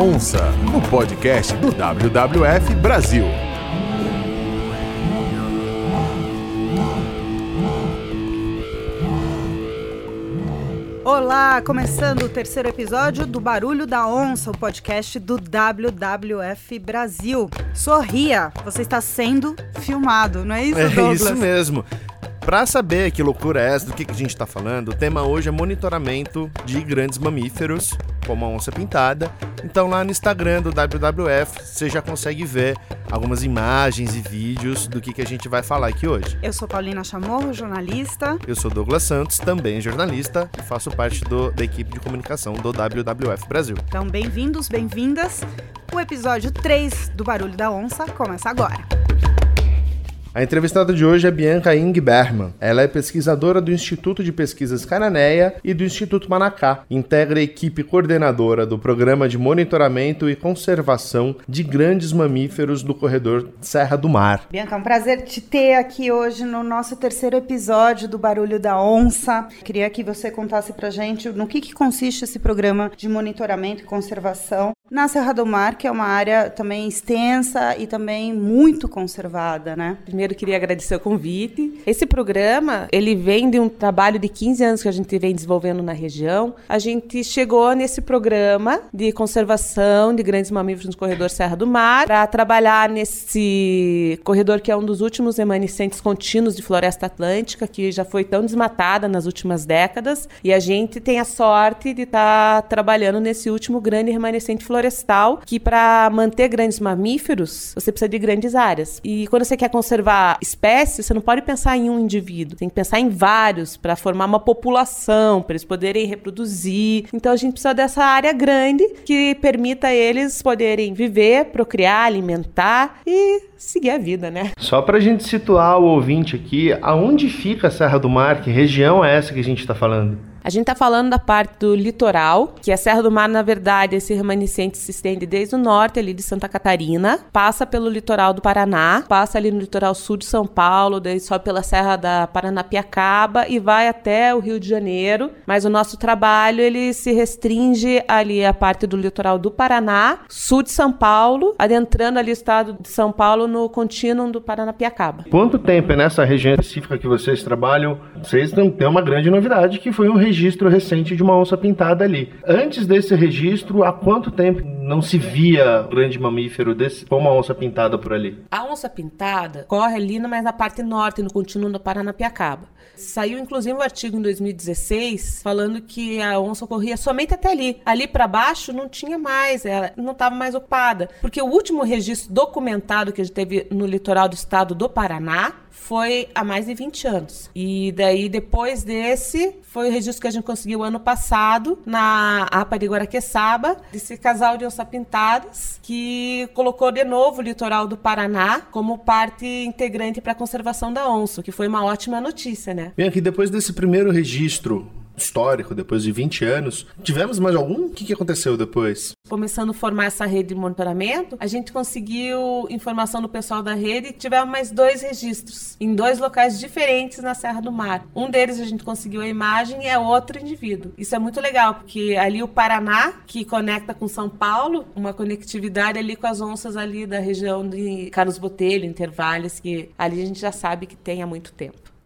Onça, no podcast do WWF Brasil. Olá, começando o terceiro episódio do Barulho da Onça, o podcast do WWF Brasil. Sorria, você está sendo filmado, não é isso, É Douglas? isso mesmo. Pra saber que loucura é essa, do que, que a gente tá falando, o tema hoje é monitoramento de grandes mamíferos, como a onça pintada. Então lá no Instagram do WWF você já consegue ver algumas imagens e vídeos do que, que a gente vai falar aqui hoje. Eu sou Paulina Chamorro, jornalista. Eu sou Douglas Santos, também jornalista, e faço parte do- da equipe de comunicação do WWF Brasil. Então, bem-vindos, bem-vindas. O episódio 3 do Barulho da Onça começa agora. A entrevistada de hoje é Bianca Ing Berman. Ela é pesquisadora do Instituto de Pesquisas Cananéia e do Instituto Manacá. Integra a equipe coordenadora do Programa de Monitoramento e Conservação de Grandes Mamíferos do Corredor Serra do Mar. Bianca, é um prazer te ter aqui hoje no nosso terceiro episódio do Barulho da Onça. Queria que você contasse pra gente no que, que consiste esse programa de monitoramento e conservação na Serra do Mar, que é uma área também extensa e também muito conservada, né? Primeiro queria agradecer o convite. Esse programa, ele vem de um trabalho de 15 anos que a gente vem desenvolvendo na região. A gente chegou nesse programa de conservação de grandes mamíferos no corredor Serra do Mar para trabalhar nesse corredor que é um dos últimos remanescentes contínuos de floresta atlântica que já foi tão desmatada nas últimas décadas e a gente tem a sorte de estar trabalhando nesse último grande remanescente florestal que para manter grandes mamíferos você precisa de grandes áreas. E quando você quer conservar espécies, você não pode pensar em um indivíduo, tem que pensar em vários para formar uma população, para eles poderem reproduzir. Então a gente precisa dessa área grande que permita a eles poderem viver, procriar, alimentar e seguir a vida, né? Só pra gente situar o ouvinte aqui, aonde fica a Serra do Mar? Que região é essa que a gente tá falando? A gente está falando da parte do litoral, que a Serra do Mar, na verdade, esse remanescente se estende desde o norte ali de Santa Catarina, passa pelo litoral do Paraná, passa ali no litoral sul de São Paulo, daí sobe pela Serra da Paranapiacaba e vai até o Rio de Janeiro. Mas o nosso trabalho ele se restringe ali à parte do litoral do Paraná, sul de São Paulo, adentrando ali o estado de São Paulo no contínuo do Paranapiacaba. Quanto tempo é nessa região específica que vocês trabalham? Vocês têm uma grande novidade que foi um registro recente de uma onça pintada ali. Antes desse registro, há quanto tempo não se via grande mamífero desse com uma onça pintada por ali? A onça pintada corre ali, mas na parte norte, no contínuo do Paranapiacaba. Saiu inclusive um artigo em 2016 falando que a onça corria somente até ali. Ali para baixo não tinha mais, ela não estava mais ocupada. Porque o último registro documentado que a gente teve no litoral do estado do Paraná foi há mais de 20 anos. E daí, depois desse, foi o registro que a gente conseguiu ano passado na APA de Guaraqueçaba, desse casal de onça pintadas, que colocou de novo o litoral do Paraná como parte integrante para a conservação da onça, que foi uma ótima notícia, né? Bem, aqui depois desse primeiro registro histórico, depois de 20 anos, tivemos mais algum? O que, que aconteceu depois? Começando a formar essa rede de monitoramento, a gente conseguiu informação do pessoal da rede e tivemos mais dois registros em dois locais diferentes na Serra do Mar. Um deles a gente conseguiu a imagem e é outro indivíduo. Isso é muito legal, porque ali o Paraná, que conecta com São Paulo, uma conectividade ali com as onças ali da região de Carlos Botelho, Intervalos, que ali a gente já sabe que tem há muito tempo.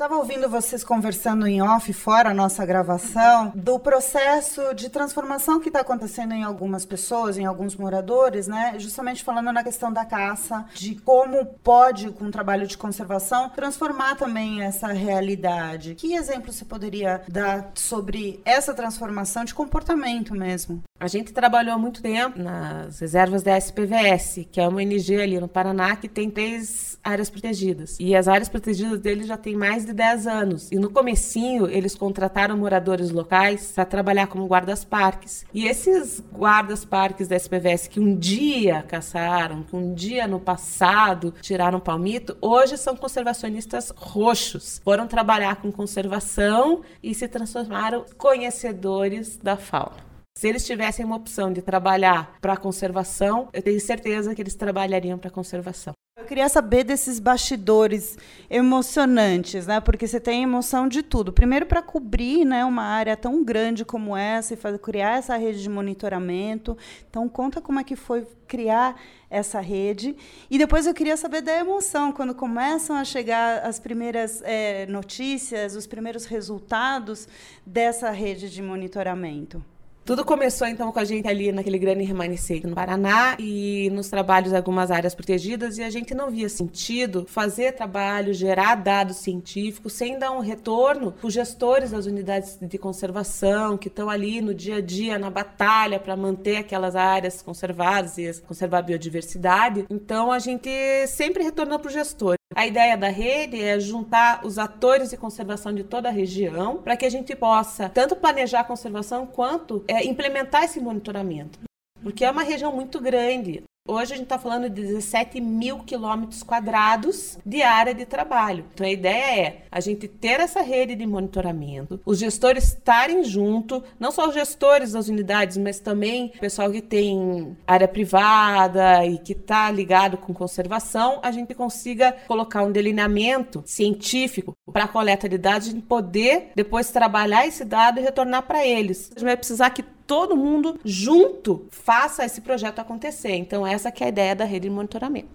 Estava ouvindo vocês conversando em off, fora a nossa gravação, do processo de transformação que está acontecendo em algumas pessoas, em alguns moradores, né? Justamente falando na questão da caça, de como pode, com o trabalho de conservação, transformar também essa realidade. Que exemplo você poderia dar sobre essa transformação de comportamento mesmo? A gente trabalhou muito tempo nas reservas da SPVS, que é uma ONG ali no Paraná que tem três áreas protegidas. E as áreas protegidas deles já tem mais de 10 anos. E no comecinho, eles contrataram moradores locais para trabalhar como guardas-parques. E esses guardas-parques da SPVS que um dia caçaram, que um dia no passado tiraram palmito, hoje são conservacionistas roxos. Foram trabalhar com conservação e se transformaram conhecedores da fauna. Se eles tivessem uma opção de trabalhar para conservação, eu tenho certeza que eles trabalhariam para conservação. Eu queria saber desses bastidores emocionantes, né? Porque você tem emoção de tudo. Primeiro, para cobrir né, uma área tão grande como essa e fazer, criar essa rede de monitoramento. Então, conta como é que foi criar essa rede. E depois eu queria saber da emoção, quando começam a chegar as primeiras é, notícias, os primeiros resultados dessa rede de monitoramento. Tudo começou então com a gente ali naquele grande remanescente no Paraná e nos trabalhos em algumas áreas protegidas e a gente não via sentido fazer trabalho, gerar dados científicos sem dar um retorno para os gestores das unidades de conservação que estão ali no dia a dia na batalha para manter aquelas áreas conservadas e conservar a biodiversidade. Então a gente sempre retornou para o gestor. A ideia da rede é juntar os atores de conservação de toda a região para que a gente possa tanto planejar a conservação quanto é, implementar esse monitoramento. Porque é uma região muito grande. Hoje a gente está falando de 17 mil quilômetros quadrados de área de trabalho. Então a ideia é a gente ter essa rede de monitoramento, os gestores estarem junto, não só os gestores das unidades, mas também o pessoal que tem área privada e que está ligado com conservação, a gente consiga colocar um delineamento científico para a coleta de dados, gente poder depois trabalhar esse dado e retornar para eles. A gente vai precisar que todo mundo junto faça esse projeto acontecer. Então essa que é a ideia da rede de monitoramento.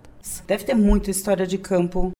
Deve ter muita história de campo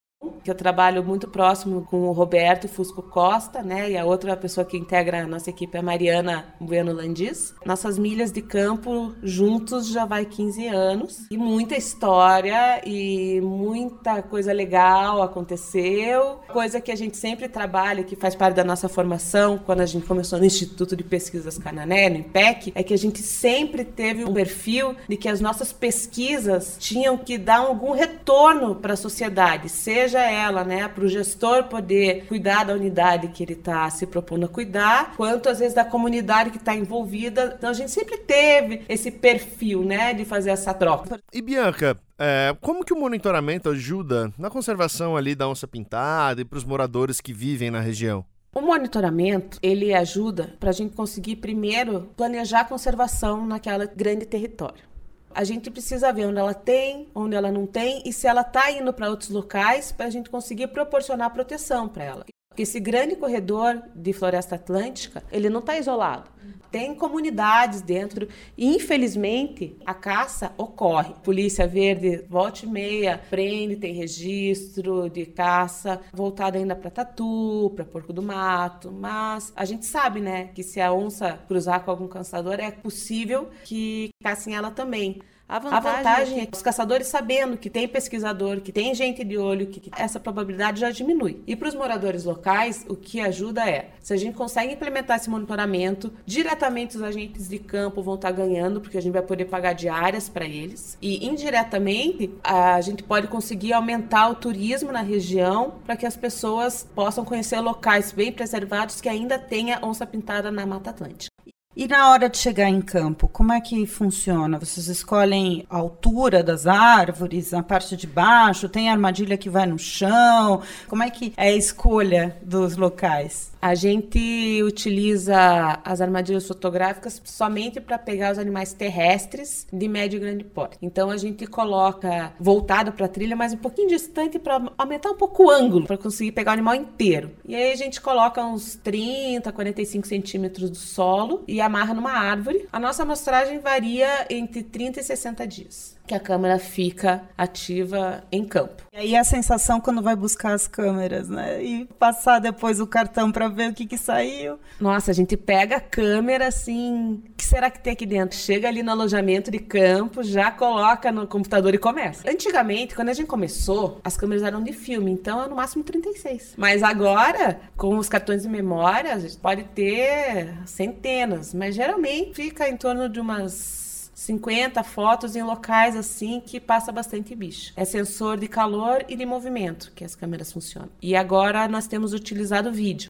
que eu trabalho muito próximo com o Roberto Fusco Costa, né? E a outra pessoa que integra a nossa equipe é a Mariana Bueno Landis. Nossas milhas de campo juntos já vai 15 anos. E muita história e muita coisa legal aconteceu. Coisa que a gente sempre trabalha, que faz parte da nossa formação, quando a gente começou no Instituto de Pesquisas Canané, no IPEC, é que a gente sempre teve um perfil de que as nossas pesquisas tinham que dar algum retorno para a sociedade, seja ela, né, para o gestor poder cuidar da unidade que ele está se propondo a cuidar, quanto às vezes da comunidade que está envolvida. Então a gente sempre teve esse perfil, né, de fazer essa troca. E Bianca, é, como que o monitoramento ajuda na conservação ali da onça pintada e para os moradores que vivem na região? O monitoramento, ele ajuda para a gente conseguir primeiro planejar a conservação naquela grande território a gente precisa ver onde ela tem, onde ela não tem e se ela está indo para outros locais para a gente conseguir proporcionar proteção para ela. Porque esse grande corredor de floresta atlântica, ele não está isolado. Tem comunidades dentro infelizmente, a caça ocorre. Polícia Verde, volta e meia, prende, tem registro de caça voltado ainda para tatu, para porco do mato. Mas a gente sabe, né, que se a onça cruzar com algum caçador, é possível que caçem ela também. A vantagem, a vantagem, é que os caçadores sabendo que tem pesquisador, que tem gente de olho, que, que essa probabilidade já diminui. E para os moradores locais, o que ajuda é, se a gente consegue implementar esse monitoramento, diretamente os agentes de campo vão estar tá ganhando, porque a gente vai poder pagar diárias para eles. E indiretamente, a gente pode conseguir aumentar o turismo na região para que as pessoas possam conhecer locais bem preservados que ainda tenha onça pintada na Mata Atlântica. E na hora de chegar em campo, como é que funciona? Vocês escolhem a altura das árvores, a parte de baixo, tem armadilha que vai no chão? Como é que é a escolha dos locais? A gente utiliza as armadilhas fotográficas somente para pegar os animais terrestres de médio e grande porte. Então a gente coloca voltado para a trilha, mas um pouquinho distante para aumentar um pouco o ângulo, para conseguir pegar o animal inteiro. E aí a gente coloca uns 30, 45 centímetros do solo e amarra numa árvore. A nossa amostragem varia entre 30 e 60 dias que a câmera fica ativa em campo. E aí a sensação quando vai buscar as câmeras, né? E passar depois o cartão para ver o que, que saiu. Nossa, a gente pega a câmera assim, o que será que tem aqui dentro? Chega ali no alojamento de campo, já coloca no computador e começa. Antigamente, quando a gente começou, as câmeras eram de filme, então é no máximo 36. Mas agora, com os cartões de memória, a gente pode ter centenas, mas geralmente fica em torno de umas 50 fotos em locais assim que passa bastante bicho. É sensor de calor e de movimento que as câmeras funcionam. E agora nós temos utilizado vídeo.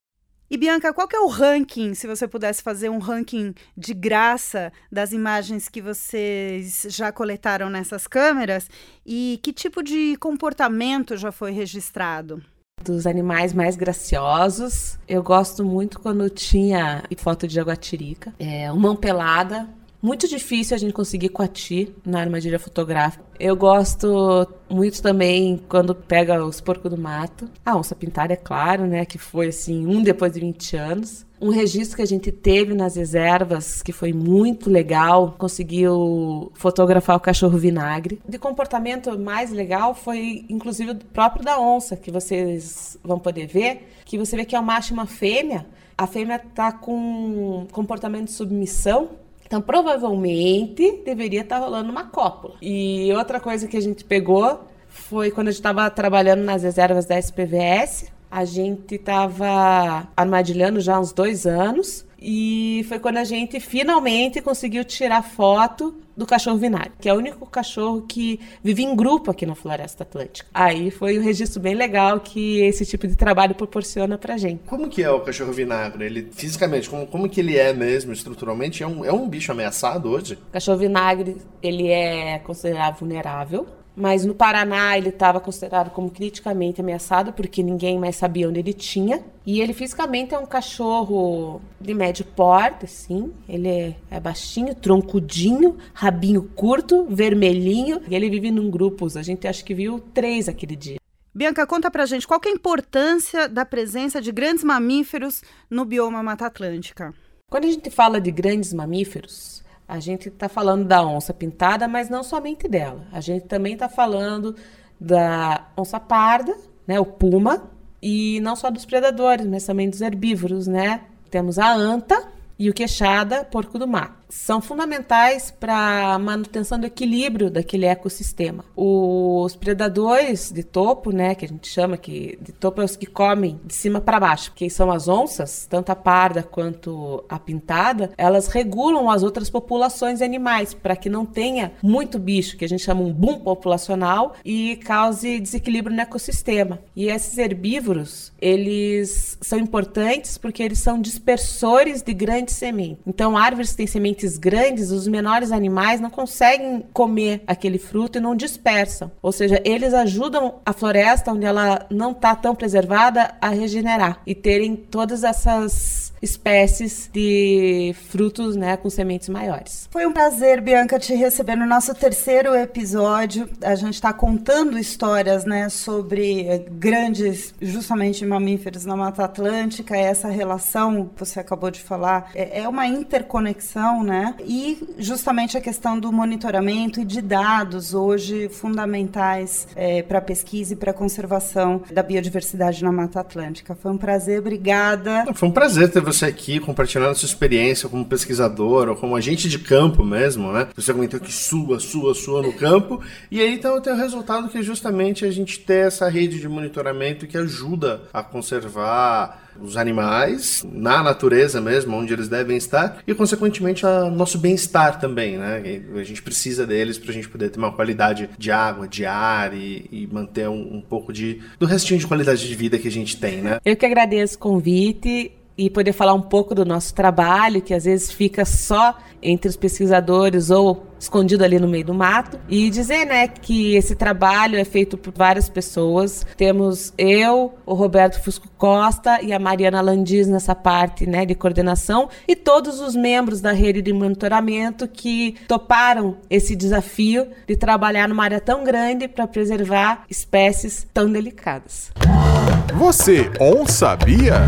E Bianca, qual que é o ranking, se você pudesse fazer um ranking de graça das imagens que vocês já coletaram nessas câmeras? E que tipo de comportamento já foi registrado? Dos animais mais graciosos, eu gosto muito quando tinha foto de jaguatirica, é, mão pelada, muito difícil a gente conseguir coati na armadilha fotográfica. Eu gosto muito também quando pega os porcos do mato. A onça pintada, é claro, né? Que foi assim, um depois de 20 anos. Um registro que a gente teve nas reservas, que foi muito legal, conseguiu fotografar o cachorro vinagre. De comportamento mais legal foi, inclusive, o próprio da onça, que vocês vão poder ver, que você vê que é um macho e uma fêmea. A fêmea está com comportamento de submissão, então, provavelmente, deveria estar tá rolando uma cópula. E outra coisa que a gente pegou foi quando a gente estava trabalhando nas reservas da SPVS. A gente estava armadilhando já há uns dois anos. E foi quando a gente finalmente conseguiu tirar foto do cachorro vinagre, que é o único cachorro que vive em grupo aqui na Floresta Atlântica. Aí foi um registro bem legal que esse tipo de trabalho proporciona pra gente. Como que é o cachorro vinagre? Ele fisicamente, como, como que ele é mesmo estruturalmente? É um, é um bicho ameaçado hoje? O cachorro vinagre, ele é considerado vulnerável. Mas no Paraná ele estava considerado como criticamente ameaçado porque ninguém mais sabia onde ele tinha. E ele fisicamente é um cachorro de médio porte, assim. Ele é, é baixinho, troncudinho, rabinho curto, vermelhinho. E ele vive num grupos. A gente acho que viu três aquele dia. Bianca, conta pra gente qual é a importância da presença de grandes mamíferos no bioma Mata Atlântica. Quando a gente fala de grandes mamíferos, a gente está falando da onça pintada, mas não somente dela. A gente também está falando da onça parda, né, o puma, e não só dos predadores, mas também dos herbívoros, né? Temos a anta e o queixada, porco do mar são fundamentais para a manutenção do equilíbrio daquele ecossistema. Os predadores de topo, né, que a gente chama que de topo é os que comem de cima para baixo, que são as onças, tanto a parda quanto a pintada, elas regulam as outras populações de animais para que não tenha muito bicho, que a gente chama um boom populacional e cause desequilíbrio no ecossistema. E esses herbívoros, eles são importantes porque eles são dispersores de grandes sementes. Então, árvores que têm sementes grandes, os menores animais não conseguem comer aquele fruto e não dispersam. Ou seja, eles ajudam a floresta onde ela não está tão preservada a regenerar e terem todas essas espécies de frutos, né, com sementes maiores. Foi um prazer, Bianca, te receber no nosso terceiro episódio. A gente está contando histórias, né, sobre grandes, justamente mamíferos na Mata Atlântica. Essa relação, você acabou de falar, é, é uma interconexão, né? E justamente a questão do monitoramento e de dados hoje fundamentais é, para pesquisa e para conservação da biodiversidade na Mata Atlântica. Foi um prazer, obrigada. Foi um prazer ter você aqui compartilhando sua experiência como pesquisador ou como agente de campo mesmo, né? Você comentou que sua, sua, sua no campo. E aí então tem o resultado que é justamente a gente ter essa rede de monitoramento que ajuda a conservar os animais na natureza mesmo, onde eles devem estar, e consequentemente a nosso bem-estar também, né? A gente precisa deles para a gente poder ter uma qualidade de água, de ar e, e manter um, um, pouco de do restinho de qualidade de vida que a gente tem, né? Eu que agradeço o convite e poder falar um pouco do nosso trabalho, que às vezes fica só entre os pesquisadores ou escondido ali no meio do mato, e dizer, né, que esse trabalho é feito por várias pessoas. Temos eu, o Roberto Fusco Costa e a Mariana Landis nessa parte, né, de coordenação e todos os membros da rede de monitoramento que toparam esse desafio de trabalhar numa área tão grande para preservar espécies tão delicadas. Você on sabia?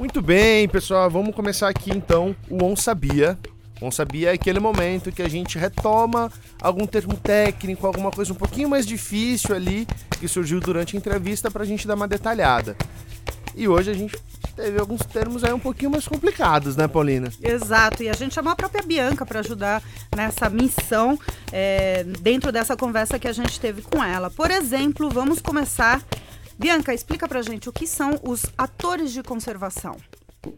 Muito bem, pessoal, vamos começar aqui então o On Sabia. On Sabia é aquele momento que a gente retoma algum termo técnico, alguma coisa um pouquinho mais difícil ali que surgiu durante a entrevista para a gente dar uma detalhada. E hoje a gente teve alguns termos aí um pouquinho mais complicados, né, Paulina? Exato, e a gente chamou a própria Bianca para ajudar nessa missão é, dentro dessa conversa que a gente teve com ela. Por exemplo, vamos começar Bianca, explica pra gente o que são os atores de conservação.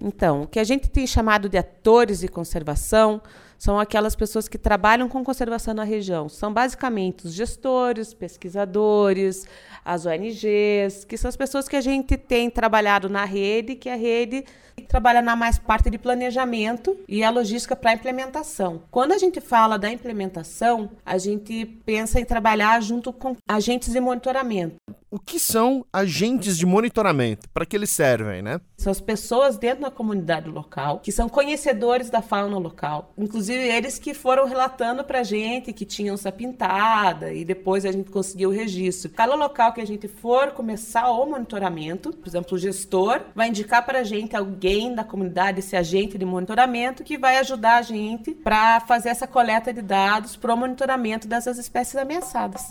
Então, o que a gente tem chamado de atores de conservação são aquelas pessoas que trabalham com conservação na região. São basicamente os gestores, pesquisadores, as ONGs, que são as pessoas que a gente tem trabalhado na rede, que a rede trabalha na mais parte de planejamento e a logística para implementação. Quando a gente fala da implementação, a gente pensa em trabalhar junto com agentes de monitoramento. O que são agentes de monitoramento, para que eles servem, né? São as pessoas dentro da comunidade local que são conhecedores da fauna local. Inclusive eles que foram relatando pra gente que tinham essa pintada e depois a gente conseguiu o registro. Cada local que a gente for começar o monitoramento, por exemplo, o gestor vai indicar para a gente alguém da comunidade, esse agente de monitoramento, que vai ajudar a gente para fazer essa coleta de dados para o monitoramento dessas espécies ameaçadas.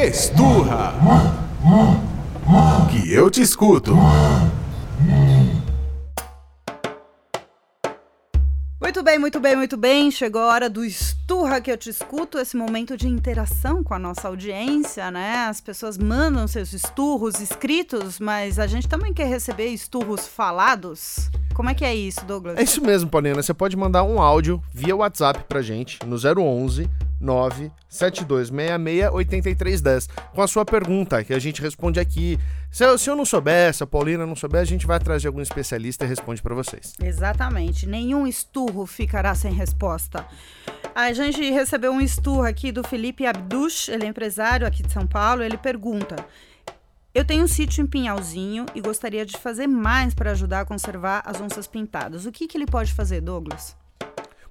Esturra! Que eu te escuto! Muito bem, muito bem, muito bem. Chegou a hora do Esturra que eu te escuto, esse momento de interação com a nossa audiência, né? As pessoas mandam seus esturros escritos, mas a gente também quer receber esturros falados. Como é que é isso, Douglas? É isso mesmo, Paulina. Você pode mandar um áudio via WhatsApp pra gente no 011 972668310 com a sua pergunta, que a gente responde aqui. Se eu, se eu não souber, se a Paulina não souber, a gente vai atrás de algum especialista e responde para vocês. Exatamente. Nenhum esturro ficará sem resposta. A gente recebeu um esturro aqui do Felipe Abduch, ele é empresário aqui de São Paulo. Ele pergunta: eu tenho um sítio em Pinhalzinho e gostaria de fazer mais para ajudar a conservar as onças pintadas. O que, que ele pode fazer, Douglas?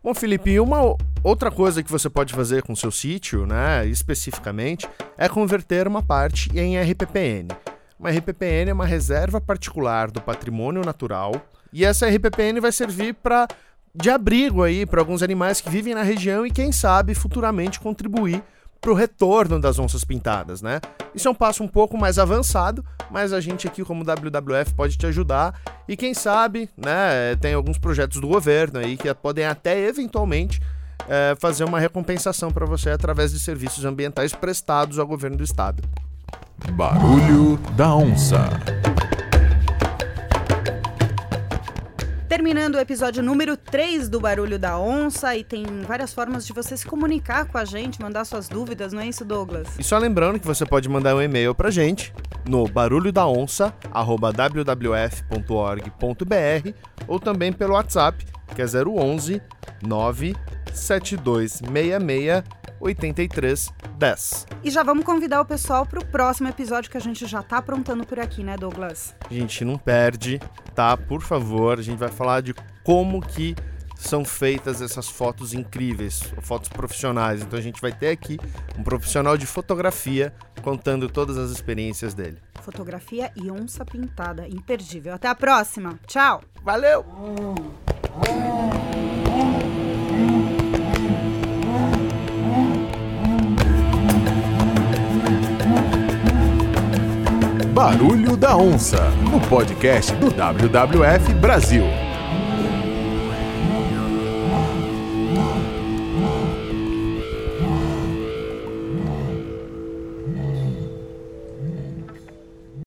Bom, Felipe, uma outra coisa que você pode fazer com seu sítio, né, especificamente, é converter uma parte em RPPN. Uma RPPN é uma reserva particular do patrimônio natural e essa RPPN vai servir para de abrigo aí para alguns animais que vivem na região e quem sabe futuramente contribuir para o retorno das onças pintadas, né? Isso é um passo um pouco mais avançado, mas a gente aqui como WWF pode te ajudar e quem sabe, né, tem alguns projetos do governo aí que podem até eventualmente é, fazer uma recompensação para você através de serviços ambientais prestados ao governo do estado. Barulho da onça. Terminando o episódio número 3 do Barulho da Onça, e tem várias formas de você se comunicar com a gente, mandar suas dúvidas, não é isso, Douglas? E só lembrando que você pode mandar um e-mail pra gente no barulhodaonça@wwf.org.br ou também pelo WhatsApp, que é 011 97266 8310. E já vamos convidar o pessoal para o próximo episódio que a gente já tá aprontando por aqui, né, Douglas? Gente, não perde, tá? Por favor, a gente vai falar de como que são feitas essas fotos incríveis, fotos profissionais. Então a gente vai ter aqui um profissional de fotografia contando todas as experiências dele. Fotografia e onça pintada, imperdível. Até a próxima. Tchau. Valeu. Barulho da Onça, no podcast do WWF Brasil.